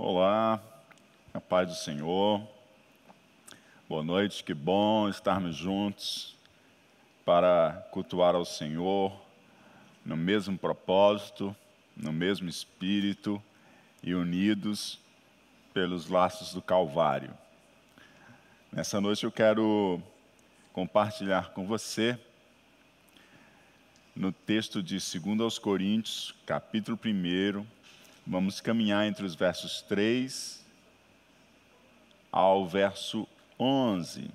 Olá, a paz do Senhor. Boa noite, que bom estarmos juntos para cultuar ao Senhor no mesmo propósito, no mesmo espírito e unidos pelos laços do Calvário. Nessa noite eu quero compartilhar com você no texto de 2 aos Coríntios, capítulo 1, vamos caminhar entre os versos 3 ao verso 11.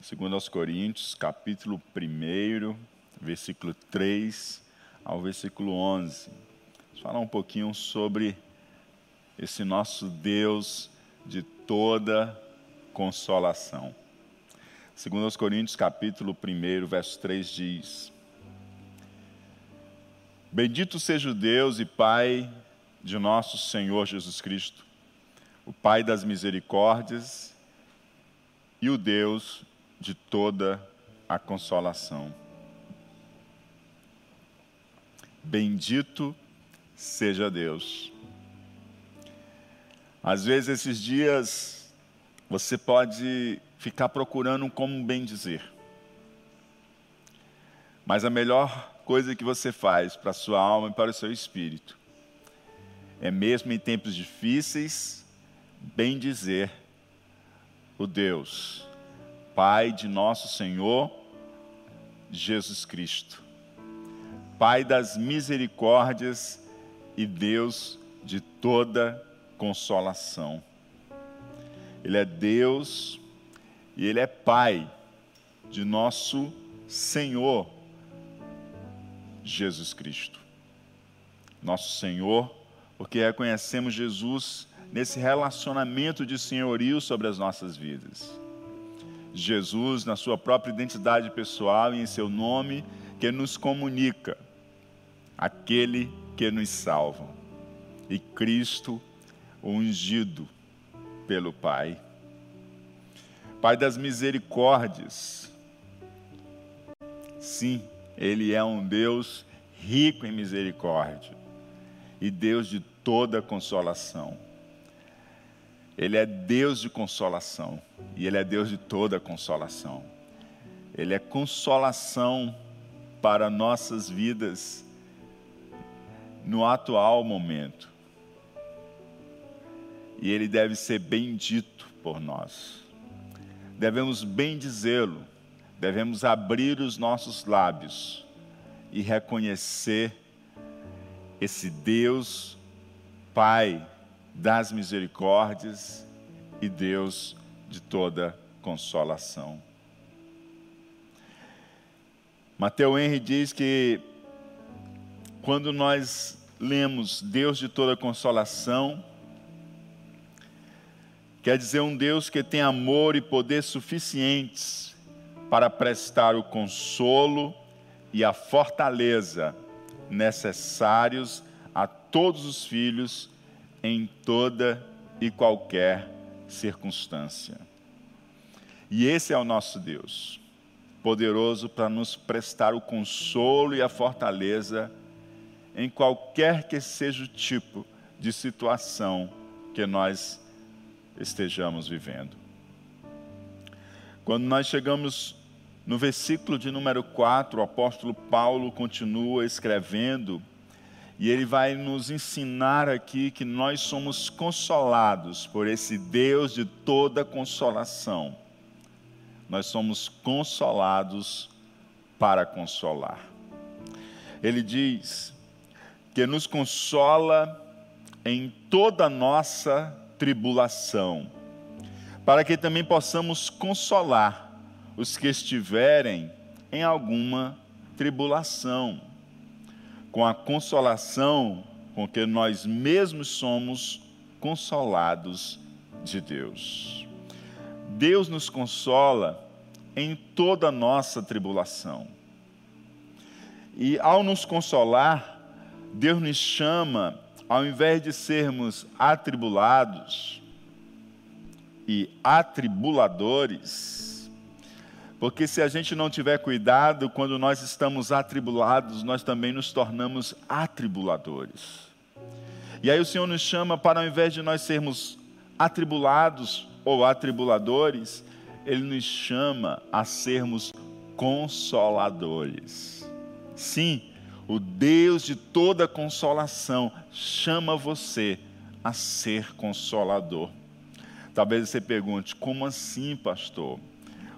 Segundo aos Coríntios, capítulo 1, versículo 3 ao versículo 11. Vamos falar um pouquinho sobre esse nosso Deus de toda consolação. Segundo aos Coríntios, capítulo 1, verso 3 diz: Bendito seja o Deus e Pai de nosso Senhor Jesus Cristo, o Pai das misericórdias e o Deus de toda a consolação. Bendito seja Deus. Às vezes esses dias você pode ficar procurando como bem dizer. Mas a melhor coisa que você faz para a sua alma e para o seu espírito. É mesmo em tempos difíceis, bem dizer o Deus, Pai de nosso Senhor Jesus Cristo, Pai das misericórdias e Deus de toda consolação. Ele é Deus e Ele é Pai de nosso Senhor Jesus Cristo. Nosso Senhor, porque reconhecemos Jesus nesse relacionamento de senhorio sobre as nossas vidas. Jesus, na sua própria identidade pessoal e em seu nome, que nos comunica, aquele que nos salva. E Cristo, ungido pelo Pai. Pai das misericórdias. Sim, Ele é um Deus rico em misericórdia e Deus de toda consolação. Ele é Deus de consolação e Ele é Deus de toda consolação. Ele é consolação para nossas vidas no atual momento. E Ele deve ser bendito por nós devemos bem dizê-lo, devemos abrir os nossos lábios e reconhecer esse Deus, Pai das misericórdias e Deus de toda consolação. Mateu Henry diz que quando nós lemos Deus de toda consolação, Quer dizer, um Deus que tem amor e poder suficientes para prestar o consolo e a fortaleza necessários a todos os filhos em toda e qualquer circunstância. E esse é o nosso Deus, poderoso para nos prestar o consolo e a fortaleza em qualquer que seja o tipo de situação que nós estejamos vivendo. Quando nós chegamos no versículo de número 4, o apóstolo Paulo continua escrevendo e ele vai nos ensinar aqui que nós somos consolados por esse Deus de toda consolação. Nós somos consolados para consolar. Ele diz que nos consola em toda nossa tribulação, para que também possamos consolar os que estiverem em alguma tribulação, com a consolação com que nós mesmos somos consolados de Deus. Deus nos consola em toda a nossa tribulação. E ao nos consolar, Deus nos chama ao invés de sermos atribulados e atribuladores, Porque se a gente não tiver cuidado, quando nós estamos atribulados, nós também nos tornamos atribuladores. E aí o Senhor nos chama para, ao invés de nós sermos atribulados ou atribuladores, Ele nos chama a sermos consoladores. Sim, o Deus de toda consolação chama você a ser consolador. Talvez você pergunte: como assim, pastor?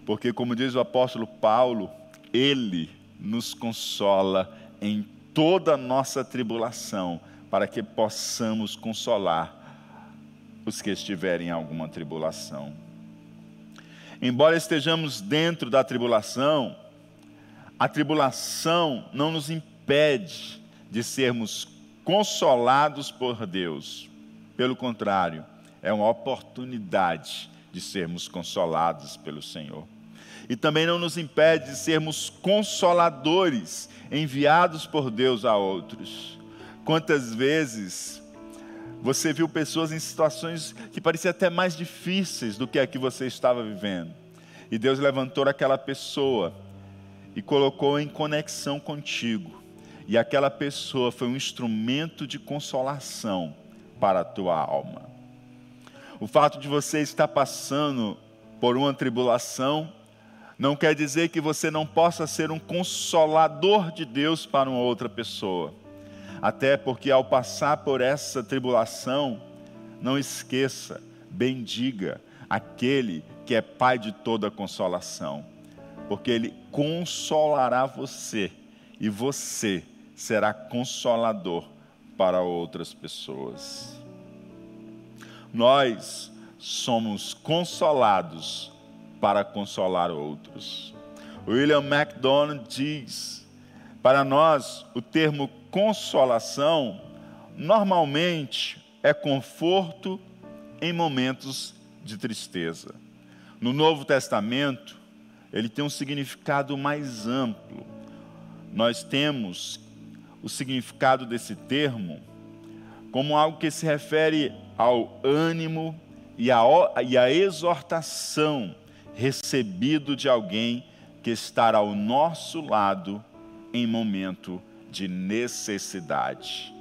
Porque, como diz o apóstolo Paulo, ele nos consola em toda a nossa tribulação, para que possamos consolar os que estiverem em alguma tribulação. Embora estejamos dentro da tribulação, a tribulação não nos impede de sermos consolados por Deus. Pelo contrário, é uma oportunidade de sermos consolados pelo Senhor. E também não nos impede de sermos consoladores enviados por Deus a outros. Quantas vezes você viu pessoas em situações que pareciam até mais difíceis do que a que você estava vivendo, e Deus levantou aquela pessoa e colocou em conexão contigo, e aquela pessoa foi um instrumento de consolação para a tua alma. O fato de você estar passando por uma tribulação não quer dizer que você não possa ser um consolador de Deus para uma outra pessoa. Até porque ao passar por essa tribulação, não esqueça, bendiga aquele que é Pai de toda consolação, porque Ele consolará você e você será consolador para outras pessoas nós somos consolados para consolar outros. William MacDonald diz: para nós, o termo consolação normalmente é conforto em momentos de tristeza. No Novo Testamento, ele tem um significado mais amplo. Nós temos o significado desse termo como algo que se refere ao ânimo e à, exortação recebido de alguém que está ao nosso lado em momento de necessidade.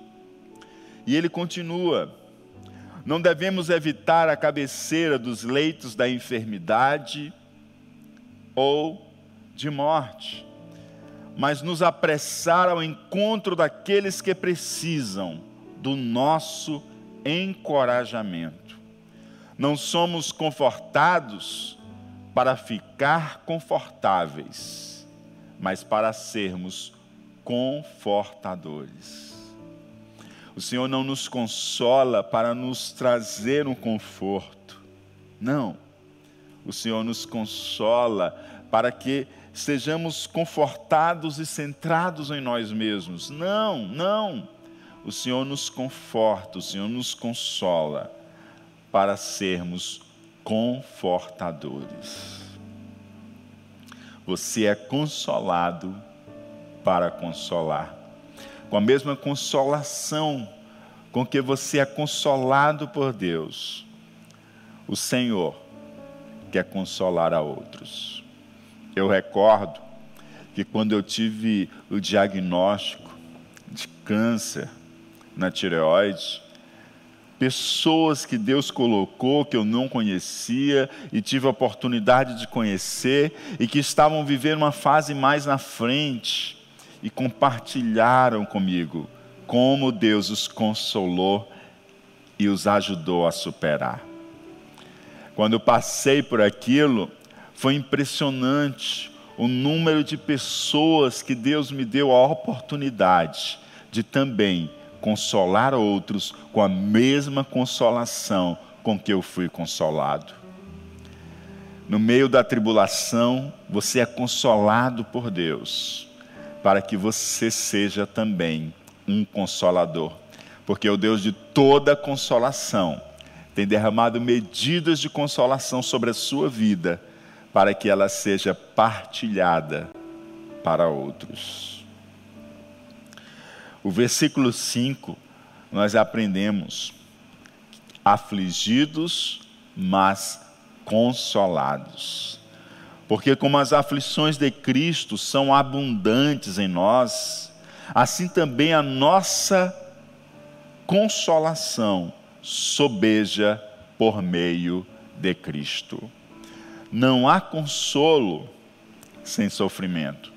E ele continua: não devemos evitar a cabeceira dos leitos da enfermidade ou de morte, mas nos apressar ao encontro daqueles que precisam do nosso encorajamento. Não somos confortados para ficar confortáveis, mas para sermos confortadores. O Senhor não nos consola para nos trazer um conforto. Não. O Senhor nos consola para que sejamos confortados e centrados em nós mesmos. Não, não o Senhor nos conforta, o Senhor nos consola para sermos confortadores. Você é consolado para consolar. Com a mesma consolação com que você é consolado por Deus, o Senhor quer consolar a outros. Eu recordo que quando eu tive o diagnóstico de câncer, na tireoide, pessoas que Deus colocou que eu não conhecia e tive a oportunidade de conhecer e que estavam vivendo uma fase mais na frente e compartilharam comigo como Deus os consolou e os ajudou a superar. Quando eu passei por aquilo, foi impressionante o número de pessoas que Deus me deu a oportunidade de também consolar outros com a mesma consolação com que eu fui consolado. No meio da tribulação, você é consolado por Deus, para que você seja também um consolador, porque o Deus de toda consolação tem derramado medidas de consolação sobre a sua vida, para que ela seja partilhada para outros. O versículo 5, nós aprendemos: afligidos, mas consolados. Porque, como as aflições de Cristo são abundantes em nós, assim também a nossa consolação sobeja por meio de Cristo. Não há consolo sem sofrimento.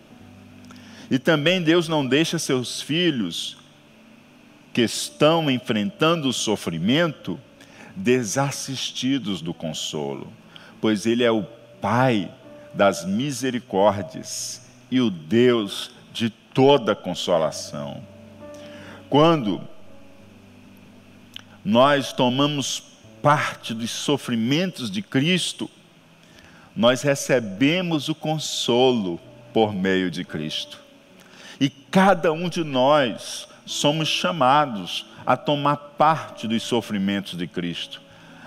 E também Deus não deixa seus filhos que estão enfrentando o sofrimento desassistidos do consolo, pois Ele é o Pai das misericórdias e o Deus de toda consolação. Quando nós tomamos parte dos sofrimentos de Cristo, nós recebemos o consolo por meio de Cristo. E cada um de nós somos chamados a tomar parte dos sofrimentos de Cristo,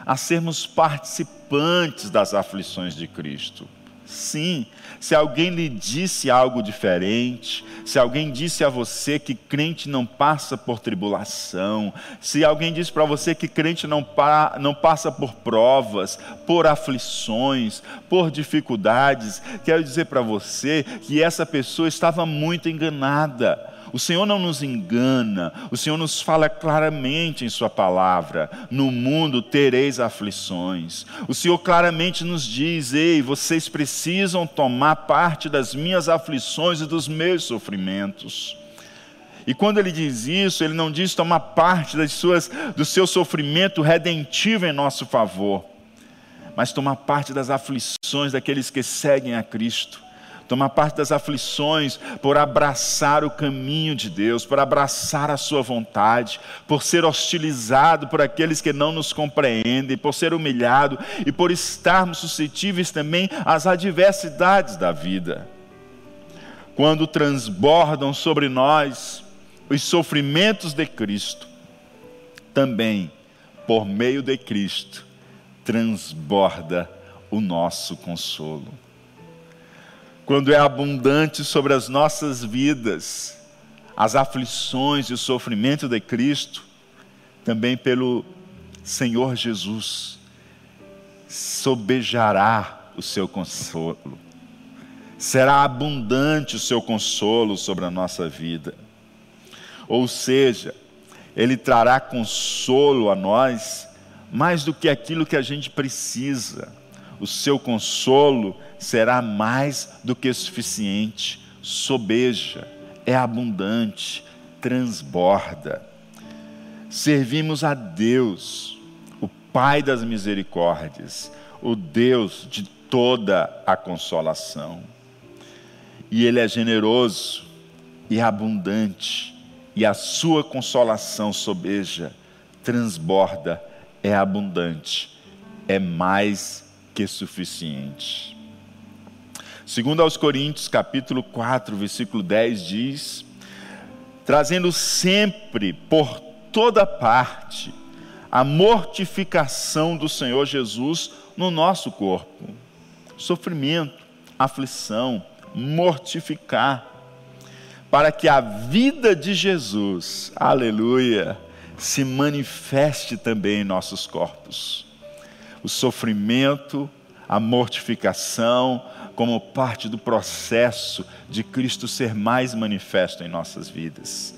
a sermos participantes das aflições de Cristo. Sim, se alguém lhe disse algo diferente, se alguém disse a você que crente não passa por tribulação, se alguém disse para você que crente não, pa, não passa por provas, por aflições, por dificuldades, quero dizer para você que essa pessoa estava muito enganada o Senhor não nos engana, o Senhor nos fala claramente em Sua palavra: no mundo tereis aflições. O Senhor claramente nos diz: ei, vocês precisam tomar parte das minhas aflições e dos meus sofrimentos. E quando ele diz isso, ele não diz tomar parte das suas, do seu sofrimento redentivo em nosso favor, mas tomar parte das aflições daqueles que seguem a Cristo tomar parte das aflições, por abraçar o caminho de Deus, por abraçar a Sua vontade, por ser hostilizado por aqueles que não nos compreendem, por ser humilhado e por estarmos suscetíveis também às adversidades da vida. Quando transbordam sobre nós os sofrimentos de Cristo, também, por meio de Cristo, transborda o nosso consolo quando é abundante sobre as nossas vidas, as aflições e o sofrimento de Cristo, também pelo Senhor Jesus, sobejará o seu consolo. Será abundante o seu consolo sobre a nossa vida. Ou seja, ele trará consolo a nós mais do que aquilo que a gente precisa. O seu consolo será mais do que suficiente, sobeja, é abundante, transborda. Servimos a Deus, o Pai das misericórdias, o Deus de toda a consolação. E Ele é generoso e abundante, e a sua consolação sobeja, transborda, é abundante, é mais que suficiente. Segundo aos Coríntios, capítulo 4, versículo 10 diz: trazendo sempre por toda parte a mortificação do Senhor Jesus no nosso corpo. Sofrimento, aflição, mortificar, para que a vida de Jesus, aleluia, se manifeste também em nossos corpos. O sofrimento, a mortificação, como parte do processo de Cristo ser mais manifesto em nossas vidas.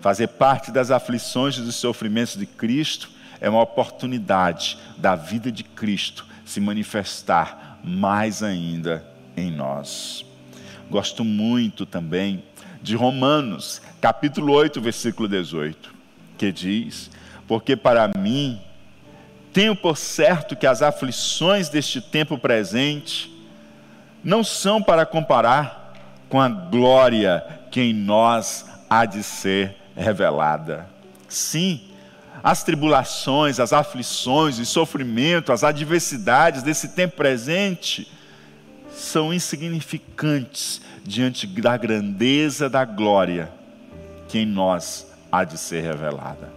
Fazer parte das aflições e dos sofrimentos de Cristo é uma oportunidade da vida de Cristo se manifestar mais ainda em nós. Gosto muito também de Romanos, capítulo 8, versículo 18, que diz: Porque para mim tenho por certo que as aflições deste tempo presente não são para comparar com a glória que em nós há de ser revelada. Sim, as tribulações, as aflições, os sofrimentos, as adversidades desse tempo presente são insignificantes diante da grandeza da glória que em nós há de ser revelada.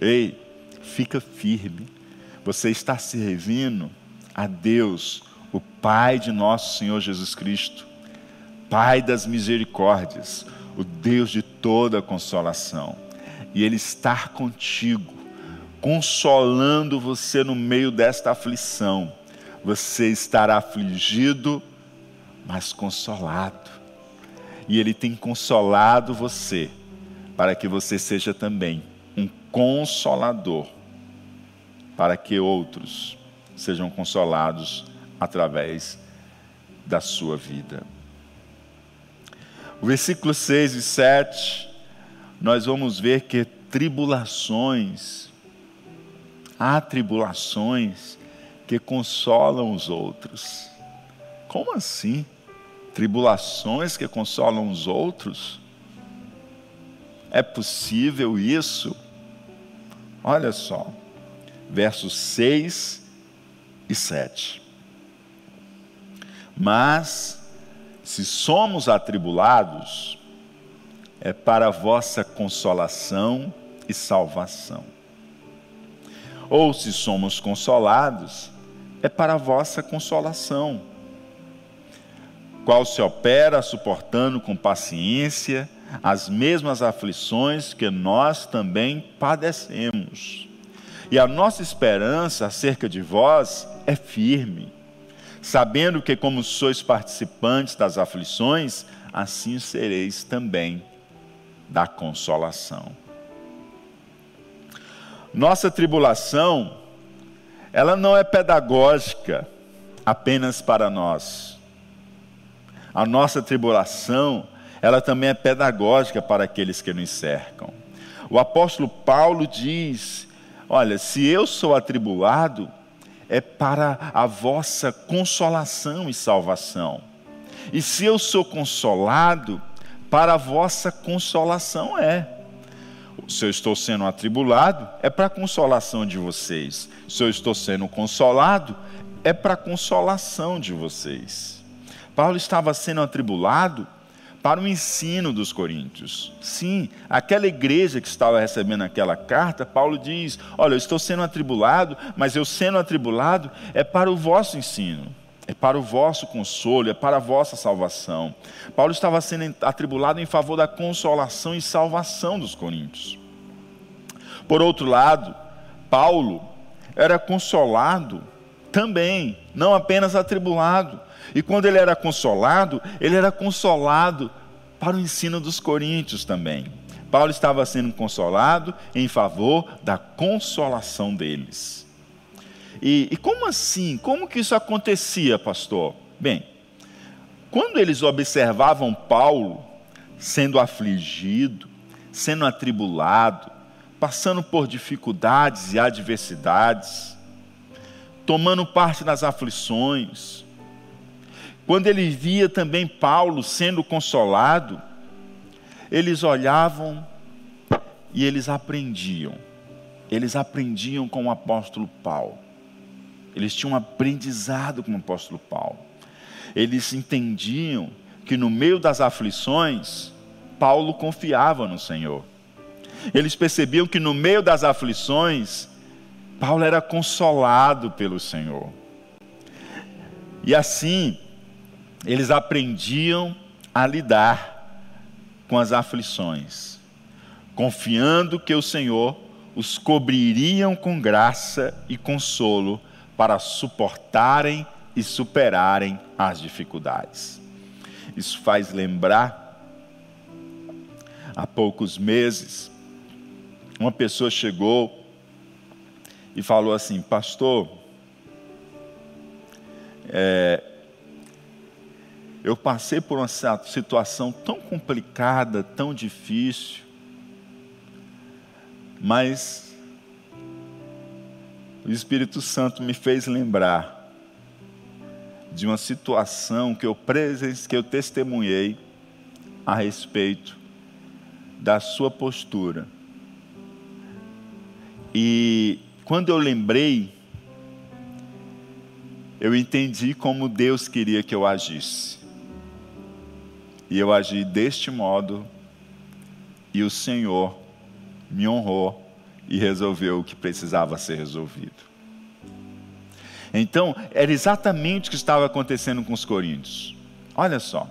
Ei, fica firme. Você está servindo a Deus o Pai de nosso Senhor Jesus Cristo, Pai das misericórdias, o Deus de toda consolação, e Ele está contigo, consolando você no meio desta aflição, você estará afligido, mas consolado. E Ele tem consolado você, para que você seja também um consolador, para que outros sejam consolados através da sua vida. O versículo 6 e 7, nós vamos ver que tribulações, há tribulações que consolam os outros. Como assim? Tribulações que consolam os outros? É possível isso? Olha só, versos 6 e 7. Mas, se somos atribulados, é para vossa consolação e salvação. Ou se somos consolados, é para vossa consolação, qual se opera suportando com paciência as mesmas aflições que nós também padecemos. E a nossa esperança acerca de vós é firme, sabendo que, como sois participantes das aflições, assim sereis também da consolação. Nossa tribulação, ela não é pedagógica apenas para nós. A nossa tribulação, ela também é pedagógica para aqueles que nos cercam. O apóstolo Paulo diz: Olha, se eu sou atribulado, é para a vossa consolação e salvação. E se eu sou consolado, para a vossa consolação é. Se eu estou sendo atribulado, é para a consolação de vocês. Se eu estou sendo consolado, é para a consolação de vocês. Paulo estava sendo atribulado para o ensino dos coríntios. Sim, aquela igreja que estava recebendo aquela carta, Paulo diz: Olha, eu estou sendo atribulado, mas eu sendo atribulado é para o vosso ensino é para o vosso consolo, é para a vossa salvação. Paulo estava sendo atribulado em favor da consolação e salvação dos coríntios. Por outro lado, Paulo era consolado também, não apenas atribulado. E quando ele era consolado, ele era consolado para o ensino dos coríntios também. Paulo estava sendo consolado em favor da consolação deles. E, e como assim? Como que isso acontecia, pastor? Bem, quando eles observavam Paulo sendo afligido, sendo atribulado, passando por dificuldades e adversidades, tomando parte nas aflições, quando ele via também Paulo sendo consolado, eles olhavam e eles aprendiam. Eles aprendiam com o apóstolo Paulo. Eles tinham aprendizado com o apóstolo Paulo. Eles entendiam que no meio das aflições, Paulo confiava no Senhor. Eles percebiam que no meio das aflições, Paulo era consolado pelo Senhor. E assim, eles aprendiam a lidar com as aflições, confiando que o Senhor os cobririam com graça e consolo para suportarem e superarem as dificuldades. Isso faz lembrar, há poucos meses, uma pessoa chegou e falou assim: Pastor, é, eu passei por uma situação tão complicada, tão difícil, mas o Espírito Santo me fez lembrar de uma situação que eu presença, que eu testemunhei a respeito da sua postura. E quando eu lembrei, eu entendi como Deus queria que eu agisse. E eu agi deste modo, e o Senhor me honrou e resolveu o que precisava ser resolvido. Então, era exatamente o que estava acontecendo com os coríntios. Olha só,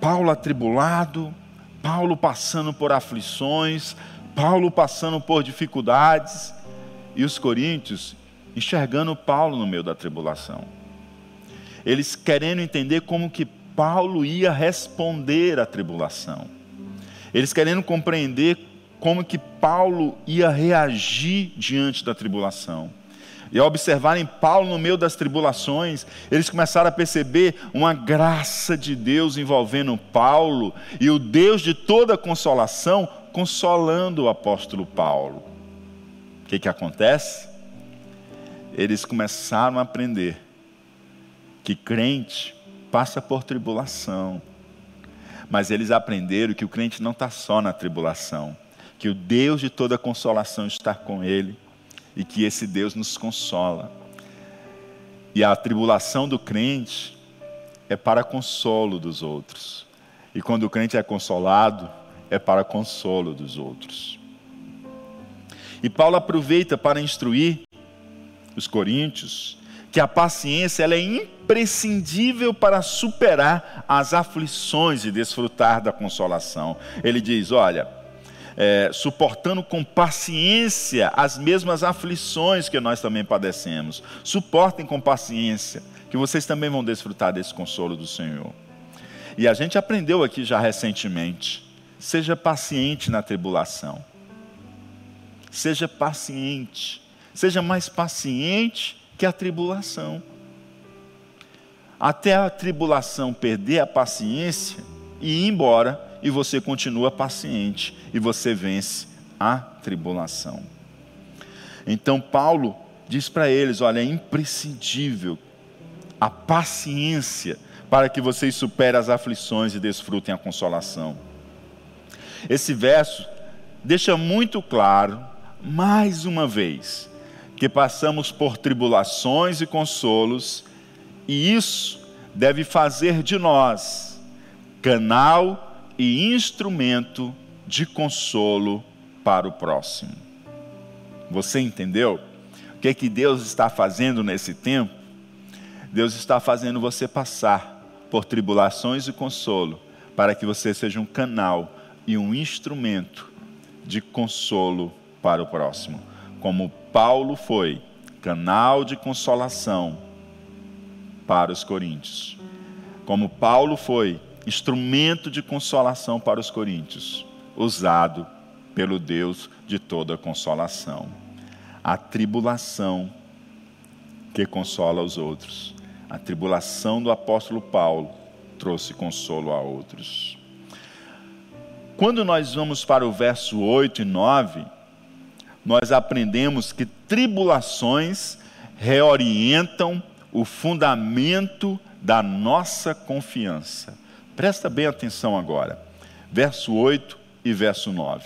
Paulo atribulado, Paulo passando por aflições, Paulo passando por dificuldades, e os coríntios enxergando Paulo no meio da tribulação. Eles querendo entender como que Paulo ia responder à tribulação. Eles querendo compreender como que Paulo ia reagir diante da tribulação. E ao observarem Paulo no meio das tribulações, eles começaram a perceber uma graça de Deus envolvendo Paulo e o Deus de toda consolação consolando o apóstolo Paulo. O que, que acontece? Eles começaram a aprender que crente passa por tribulação, mas eles aprenderam que o crente não está só na tribulação, que o Deus de toda consolação está com ele e que esse Deus nos consola. E a tribulação do crente é para consolo dos outros. E quando o crente é consolado, é para consolo dos outros. E Paulo aproveita para instruir os coríntios que a paciência ela é imprescindível para superar as aflições e desfrutar da consolação. Ele diz: olha, é, suportando com paciência as mesmas aflições que nós também padecemos. Suportem com paciência, que vocês também vão desfrutar desse consolo do Senhor. E a gente aprendeu aqui já recentemente: seja paciente na tribulação. Seja paciente. Seja mais paciente que a tribulação. Até a tribulação perder a paciência e ir embora, e você continua paciente e você vence a tribulação. Então Paulo diz para eles: olha, é imprescindível a paciência para que vocês superem as aflições e desfrutem a consolação. Esse verso deixa muito claro, mais uma vez, que passamos por tribulações e consolos, e isso deve fazer de nós canal e instrumento de consolo para o próximo. Você entendeu? O que é que Deus está fazendo nesse tempo? Deus está fazendo você passar por tribulações e consolo, para que você seja um canal e um instrumento de consolo para o próximo, como Paulo foi canal de consolação para os coríntios. Como Paulo foi instrumento de consolação para os coríntios, usado pelo Deus de toda consolação. A tribulação que consola os outros. A tribulação do apóstolo Paulo trouxe consolo a outros. Quando nós vamos para o verso 8 e 9, nós aprendemos que tribulações reorientam o fundamento da nossa confiança. Presta bem atenção agora. Verso 8 e verso 9.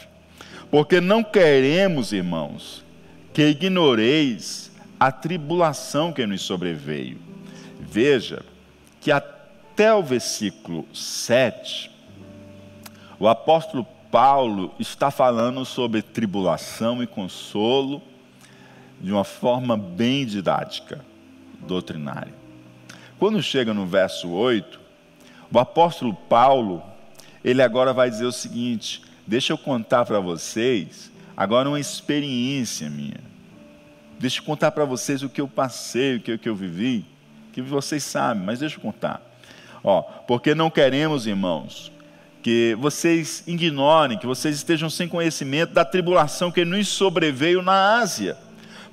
Porque não queremos, irmãos, que ignoreis a tribulação que nos sobreveio. Veja que até o versículo 7, o apóstolo Paulo está falando sobre tribulação e consolo de uma forma bem didática, doutrinária. Quando chega no verso 8, o apóstolo Paulo, ele agora vai dizer o seguinte: deixa eu contar para vocês agora uma experiência minha. Deixa eu contar para vocês o que eu passei, o que, o que eu vivi, que vocês sabem, mas deixa eu contar. Ó, porque não queremos, irmãos, que vocês ignorem, que vocês estejam sem conhecimento da tribulação que nos sobreveio na Ásia,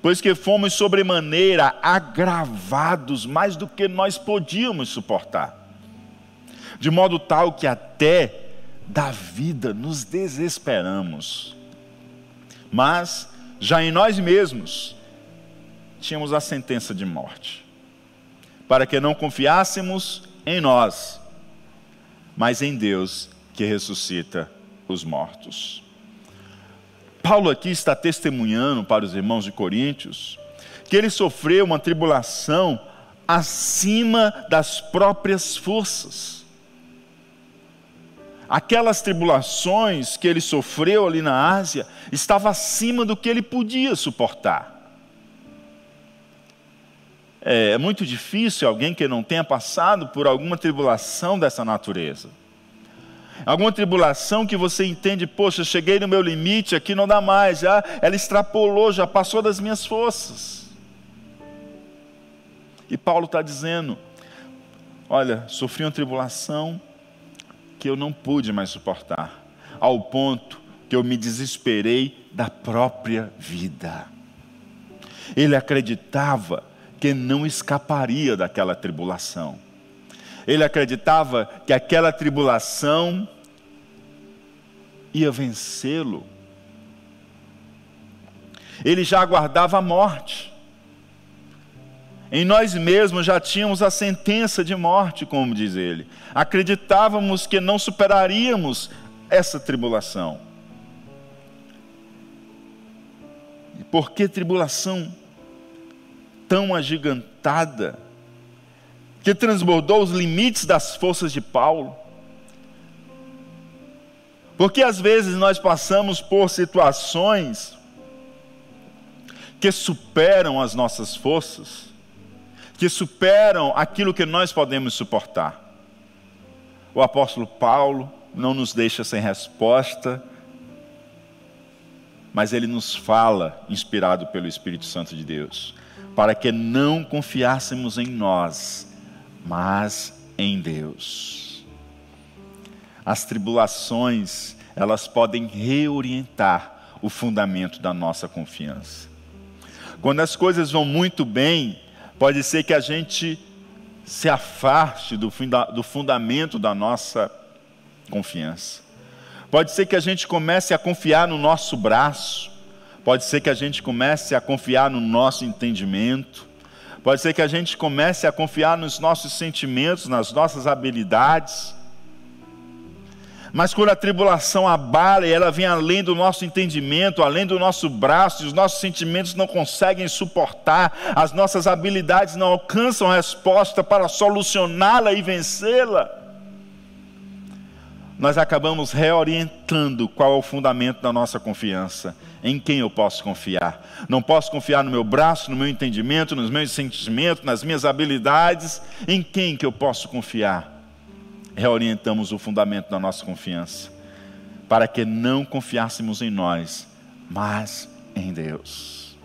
pois que fomos sobremaneira agravados mais do que nós podíamos suportar de modo tal que até da vida nos desesperamos. Mas, já em nós mesmos, tínhamos a sentença de morte, para que não confiássemos em nós, mas em Deus que ressuscita os mortos. Paulo aqui está testemunhando para os irmãos de Coríntios que ele sofreu uma tribulação acima das próprias forças aquelas tribulações que ele sofreu ali na Ásia estava acima do que ele podia suportar. É, é muito difícil alguém que não tenha passado por alguma tribulação dessa natureza. Alguma tribulação que você entende, poxa, cheguei no meu limite, aqui não dá mais, já ela extrapolou, já passou das minhas forças. E Paulo está dizendo: Olha, sofri uma tribulação que eu não pude mais suportar, ao ponto que eu me desesperei da própria vida. Ele acreditava que não escaparia daquela tribulação. Ele acreditava que aquela tribulação ia vencê-lo. Ele já aguardava a morte. Em nós mesmos já tínhamos a sentença de morte, como diz ele. Acreditávamos que não superaríamos essa tribulação. E por que tribulação tão agigantada, que transbordou os limites das forças de Paulo? Porque às vezes nós passamos por situações que superam as nossas forças que superam aquilo que nós podemos suportar. O apóstolo Paulo não nos deixa sem resposta, mas ele nos fala, inspirado pelo Espírito Santo de Deus, para que não confiássemos em nós, mas em Deus. As tribulações, elas podem reorientar o fundamento da nossa confiança. Quando as coisas vão muito bem, Pode ser que a gente se afaste do, do fundamento da nossa confiança. Pode ser que a gente comece a confiar no nosso braço. Pode ser que a gente comece a confiar no nosso entendimento. Pode ser que a gente comece a confiar nos nossos sentimentos, nas nossas habilidades. Mas quando a tribulação abala e ela vem além do nosso entendimento, além do nosso braço, e os nossos sentimentos não conseguem suportar, as nossas habilidades não alcançam a resposta para solucioná-la e vencê-la, nós acabamos reorientando qual é o fundamento da nossa confiança. Em quem eu posso confiar? Não posso confiar no meu braço, no meu entendimento, nos meus sentimentos, nas minhas habilidades. Em quem que eu posso confiar? reorientamos o fundamento da nossa confiança, para que não confiássemos em nós, mas em Deus.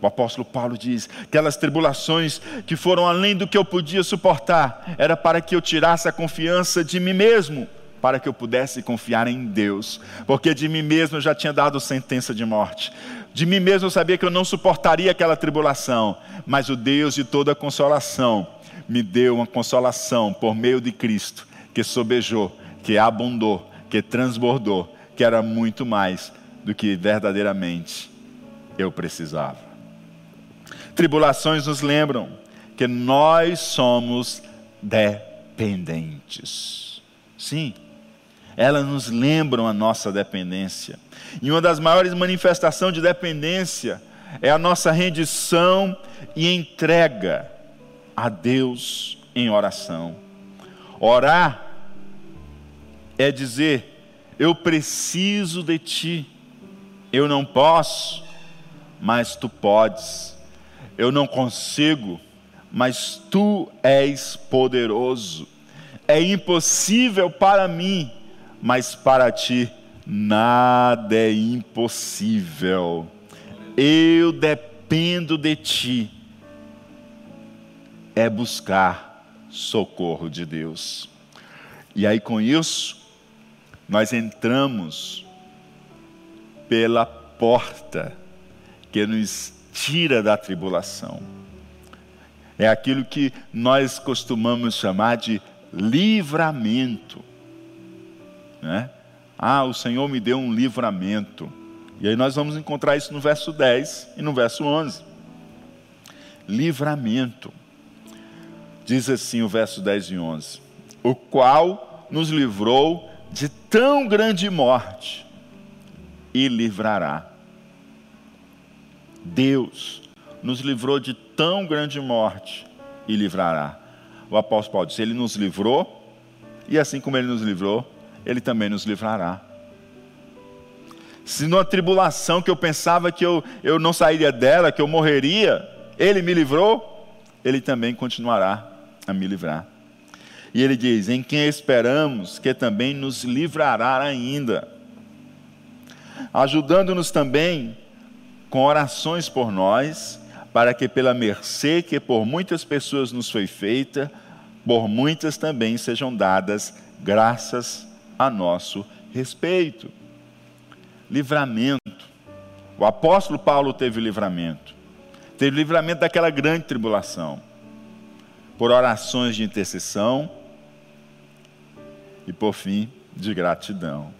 O apóstolo Paulo diz: aquelas tribulações que foram além do que eu podia suportar, era para que eu tirasse a confiança de mim mesmo, para que eu pudesse confiar em Deus, porque de mim mesmo eu já tinha dado sentença de morte. De mim mesmo eu sabia que eu não suportaria aquela tribulação, mas o Deus de toda consolação me deu uma consolação por meio de Cristo que sobejou, que abundou, que transbordou, que era muito mais do que verdadeiramente eu precisava. Tribulações nos lembram que nós somos dependentes. Sim, elas nos lembram a nossa dependência. E uma das maiores manifestações de dependência é a nossa rendição e entrega a Deus em oração. Orar é dizer: eu preciso de ti, eu não posso, mas tu podes, eu não consigo, mas tu és poderoso, é impossível para mim, mas para ti nada é impossível, eu dependo de ti, é buscar socorro de Deus. E aí com isso, nós entramos pela porta que nos tira da tribulação. É aquilo que nós costumamos chamar de livramento. Né? Ah, o Senhor me deu um livramento. E aí nós vamos encontrar isso no verso 10 e no verso 11. Livramento. Diz assim o verso 10 e 11: O qual nos livrou de tão grande morte e livrará. Deus nos livrou de tão grande morte e livrará. O apóstolo Paulo disse: Ele nos livrou, e assim como Ele nos livrou, Ele também nos livrará. Se numa tribulação que eu pensava que eu, eu não sairia dela, que eu morreria, Ele me livrou, Ele também continuará a me livrar. E ele diz: Em quem esperamos que também nos livrará ainda, ajudando-nos também com orações por nós, para que pela mercê que por muitas pessoas nos foi feita, por muitas também sejam dadas graças a nosso respeito. Livramento. O apóstolo Paulo teve livramento. Teve livramento daquela grande tribulação. Por orações de intercessão e por fim de gratidão.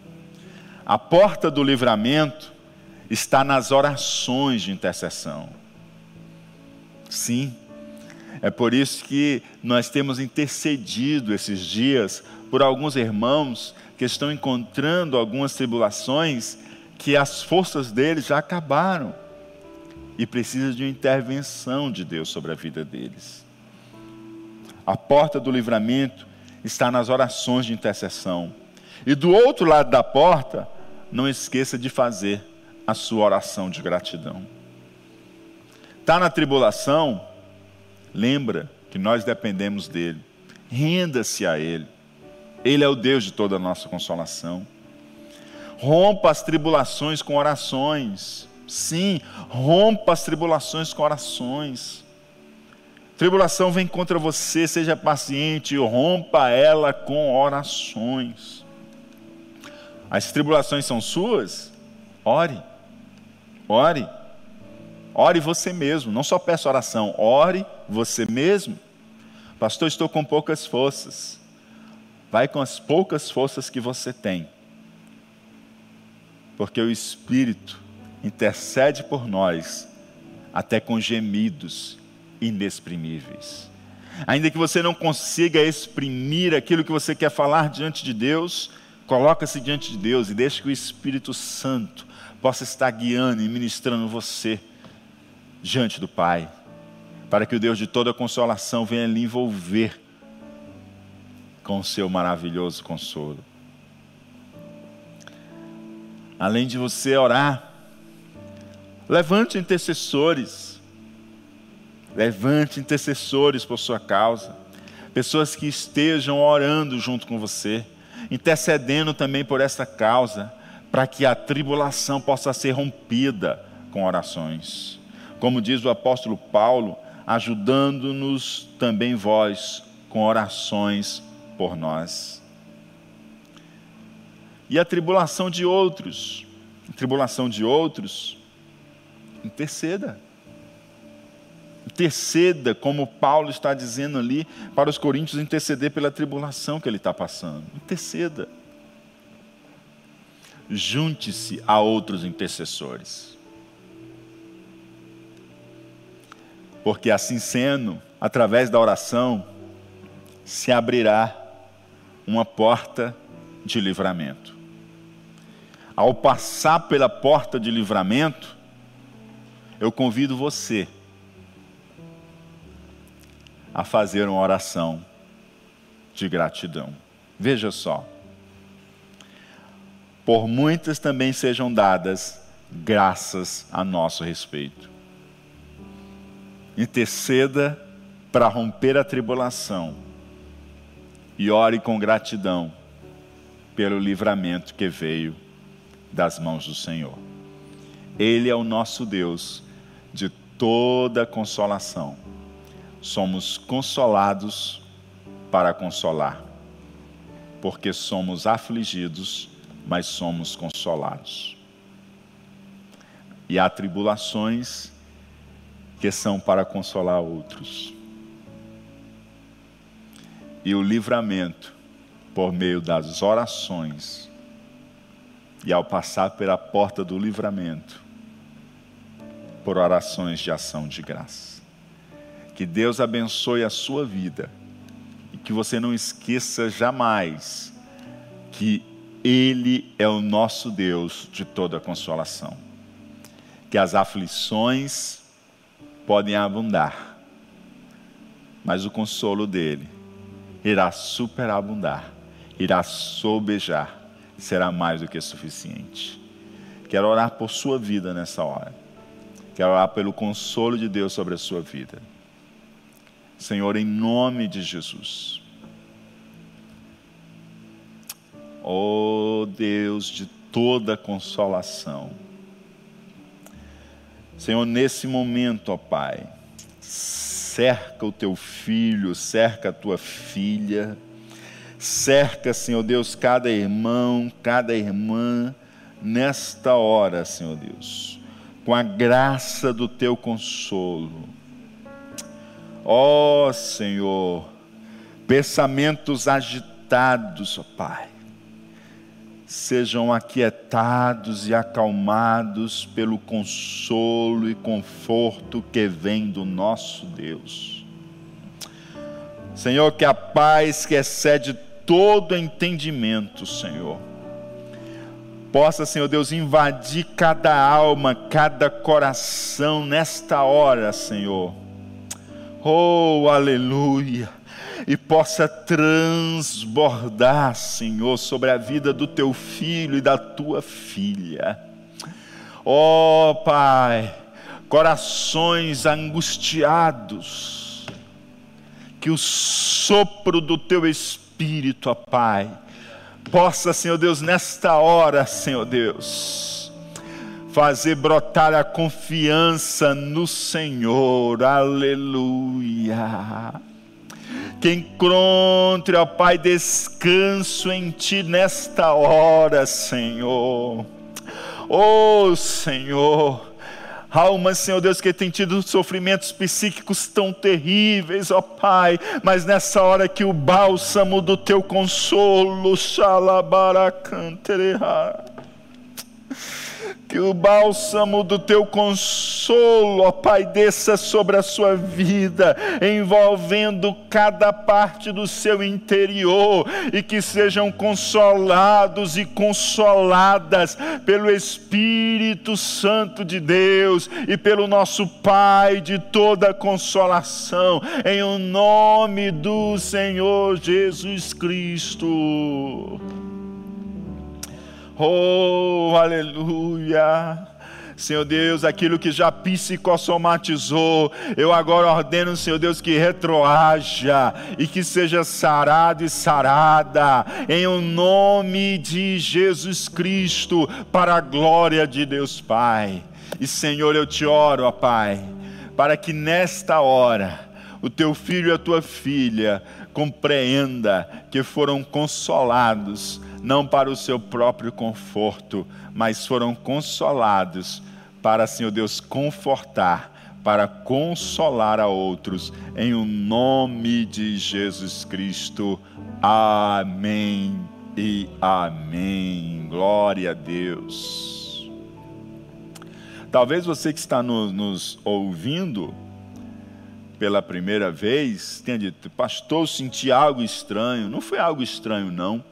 A porta do livramento está nas orações de intercessão. Sim, é por isso que nós temos intercedido esses dias por alguns irmãos que estão encontrando algumas tribulações que as forças deles já acabaram e precisa de uma intervenção de Deus sobre a vida deles. A porta do livramento está nas orações de intercessão. E do outro lado da porta, não esqueça de fazer a sua oração de gratidão. Está na tribulação? Lembra que nós dependemos dele. Renda-se a ele. Ele é o Deus de toda a nossa consolação. Rompa as tribulações com orações. Sim, rompa as tribulações com orações. Tribulação vem contra você, seja paciente, rompa ela com orações. As tribulações são suas? Ore. Ore. Ore você mesmo, não só peça oração, ore você mesmo. Pastor, estou com poucas forças. Vai com as poucas forças que você tem. Porque o Espírito intercede por nós, até com gemidos inexprimíveis. Ainda que você não consiga exprimir aquilo que você quer falar diante de Deus, coloca-se diante de Deus e deixe que o Espírito Santo possa estar guiando e ministrando você diante do Pai, para que o Deus de toda consolação venha lhe envolver com o seu maravilhoso consolo. Além de você orar, levante intercessores, levante intercessores por sua causa, pessoas que estejam orando junto com você, intercedendo também por essa causa para que a tribulação possa ser rompida com orações. Como diz o apóstolo Paulo, ajudando-nos também vós com orações por nós. E a tribulação de outros, tribulação de outros, interceda. Interceda, como Paulo está dizendo ali, para os coríntios interceder pela tribulação que ele está passando. Interceda junte-se a outros intercessores. Porque assim sendo, através da oração, se abrirá uma porta de livramento. Ao passar pela porta de livramento, eu convido você a fazer uma oração de gratidão. Veja só por muitas também sejam dadas graças a nosso respeito. Interceda para romper a tribulação e ore com gratidão pelo livramento que veio das mãos do Senhor. Ele é o nosso Deus de toda consolação. Somos consolados para consolar, porque somos afligidos mas somos consolados. E há tribulações que são para consolar outros. E o livramento por meio das orações e ao passar pela porta do livramento por orações de ação de graça. Que Deus abençoe a sua vida e que você não esqueça jamais que ele é o nosso Deus de toda consolação. Que as aflições podem abundar, mas o consolo dele irá superabundar, irá sobejar, será mais do que suficiente. Quero orar por sua vida nessa hora. Quero orar pelo consolo de Deus sobre a sua vida. Senhor, em nome de Jesus oh Deus de toda consolação. Senhor, nesse momento, ó Pai, cerca o teu filho, cerca a tua filha, cerca, Senhor Deus, cada irmão, cada irmã, nesta hora, Senhor Deus, com a graça do teu consolo. Ó Senhor, pensamentos agitados, ó Pai, sejam aquietados e acalmados pelo consolo e conforto que vem do nosso Deus. Senhor, que a paz que excede todo entendimento, Senhor, possa, Senhor Deus, invadir cada alma, cada coração nesta hora, Senhor. Oh, aleluia! E possa transbordar, Senhor, sobre a vida do teu filho e da tua filha. Ó oh, Pai, corações angustiados, que o sopro do teu espírito, ó Pai, possa, Senhor Deus, nesta hora, Senhor Deus, fazer brotar a confiança no Senhor, aleluia que encontre, ó Pai, descanso em Ti nesta hora, Senhor. Oh, Senhor. Almas, Senhor Deus, que tem tido sofrimentos psíquicos tão terríveis, ó Pai, mas nessa hora que o bálsamo do teu consolo, xalabaracantereha que o bálsamo do teu consolo, ó Pai, desça sobre a sua vida, envolvendo cada parte do seu interior, e que sejam consolados e consoladas pelo Espírito Santo de Deus e pelo nosso Pai de toda consolação, em o nome do Senhor Jesus Cristo. Oh, aleluia. Senhor Deus, aquilo que já psicossomatizou, eu agora ordeno, Senhor Deus, que retroaja e que seja sarado e sarada, em o nome de Jesus Cristo, para a glória de Deus Pai. E Senhor, eu te oro, ó Pai, para que nesta hora o teu filho e a tua filha compreenda que foram consolados não para o seu próprio conforto, mas foram consolados para, Senhor Deus, confortar, para consolar a outros, em o nome de Jesus Cristo. Amém e amém. Glória a Deus. Talvez você que está no, nos ouvindo pela primeira vez tenha dito, pastor, senti algo estranho. Não foi algo estranho, não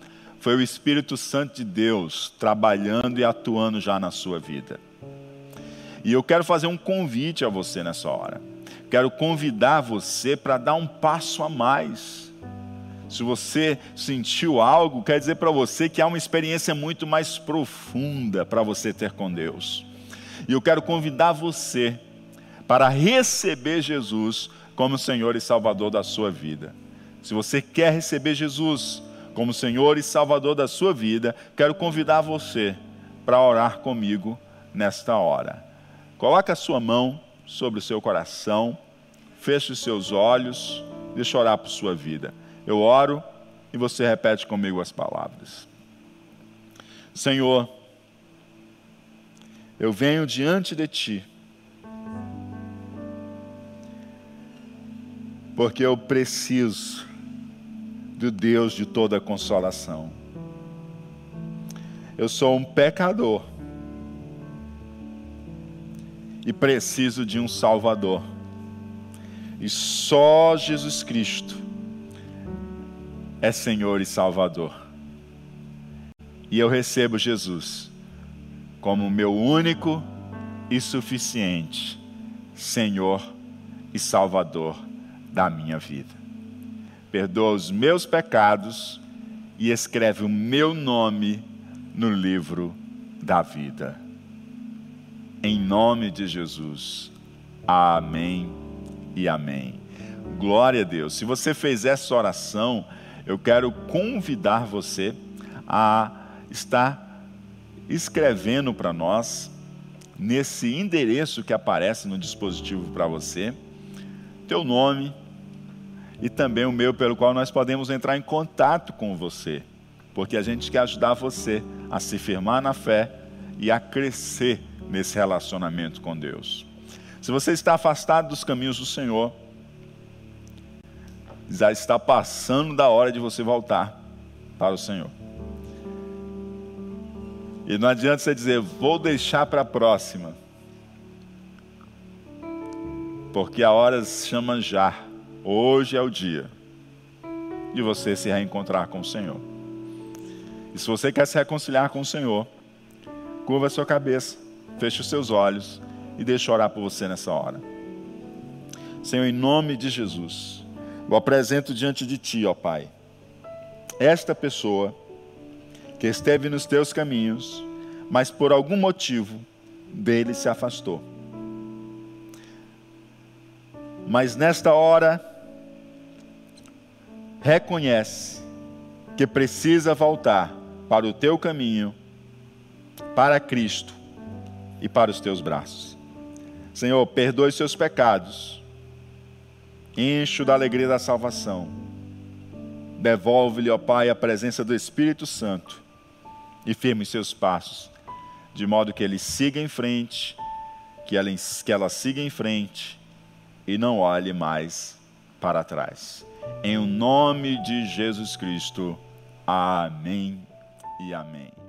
foi o Espírito Santo de Deus trabalhando e atuando já na sua vida. E eu quero fazer um convite a você nessa hora. Quero convidar você para dar um passo a mais. Se você sentiu algo, quer dizer para você que há uma experiência muito mais profunda para você ter com Deus. E eu quero convidar você para receber Jesus como Senhor e Salvador da sua vida. Se você quer receber Jesus, como Senhor e Salvador da sua vida, quero convidar você para orar comigo nesta hora. Coloque a sua mão sobre o seu coração, feche os seus olhos, deixa orar por sua vida. Eu oro e você repete comigo as palavras. Senhor, eu venho diante de Ti, porque eu preciso do Deus de toda consolação. Eu sou um pecador e preciso de um Salvador. E só Jesus Cristo é Senhor e Salvador. E eu recebo Jesus como meu único e suficiente Senhor e Salvador da minha vida perdoa os meus pecados e escreve o meu nome no livro da vida. Em nome de Jesus. Amém e amém. Glória a Deus. Se você fez essa oração, eu quero convidar você a estar escrevendo para nós nesse endereço que aparece no dispositivo para você, teu nome e também o meu pelo qual nós podemos entrar em contato com você, porque a gente quer ajudar você a se firmar na fé e a crescer nesse relacionamento com Deus. Se você está afastado dos caminhos do Senhor, já está passando da hora de você voltar para o Senhor. E não adianta você dizer, vou deixar para a próxima. Porque a hora se chama já. Hoje é o dia de você se reencontrar com o Senhor. E se você quer se reconciliar com o Senhor, curva a sua cabeça, feche os seus olhos e deixe orar por você nessa hora. Senhor, em nome de Jesus, eu apresento diante de Ti, ó Pai, esta pessoa que esteve nos teus caminhos, mas por algum motivo dele se afastou. Mas nesta hora, reconhece que precisa voltar para o teu caminho, para Cristo e para os teus braços. Senhor, perdoe seus pecados, enche-o da alegria da salvação, devolve-lhe, ó Pai, a presença do Espírito Santo e firme seus passos, de modo que ele siga em frente, que ela, que ela siga em frente e não olhe mais para trás. Em nome de Jesus Cristo. Amém e amém.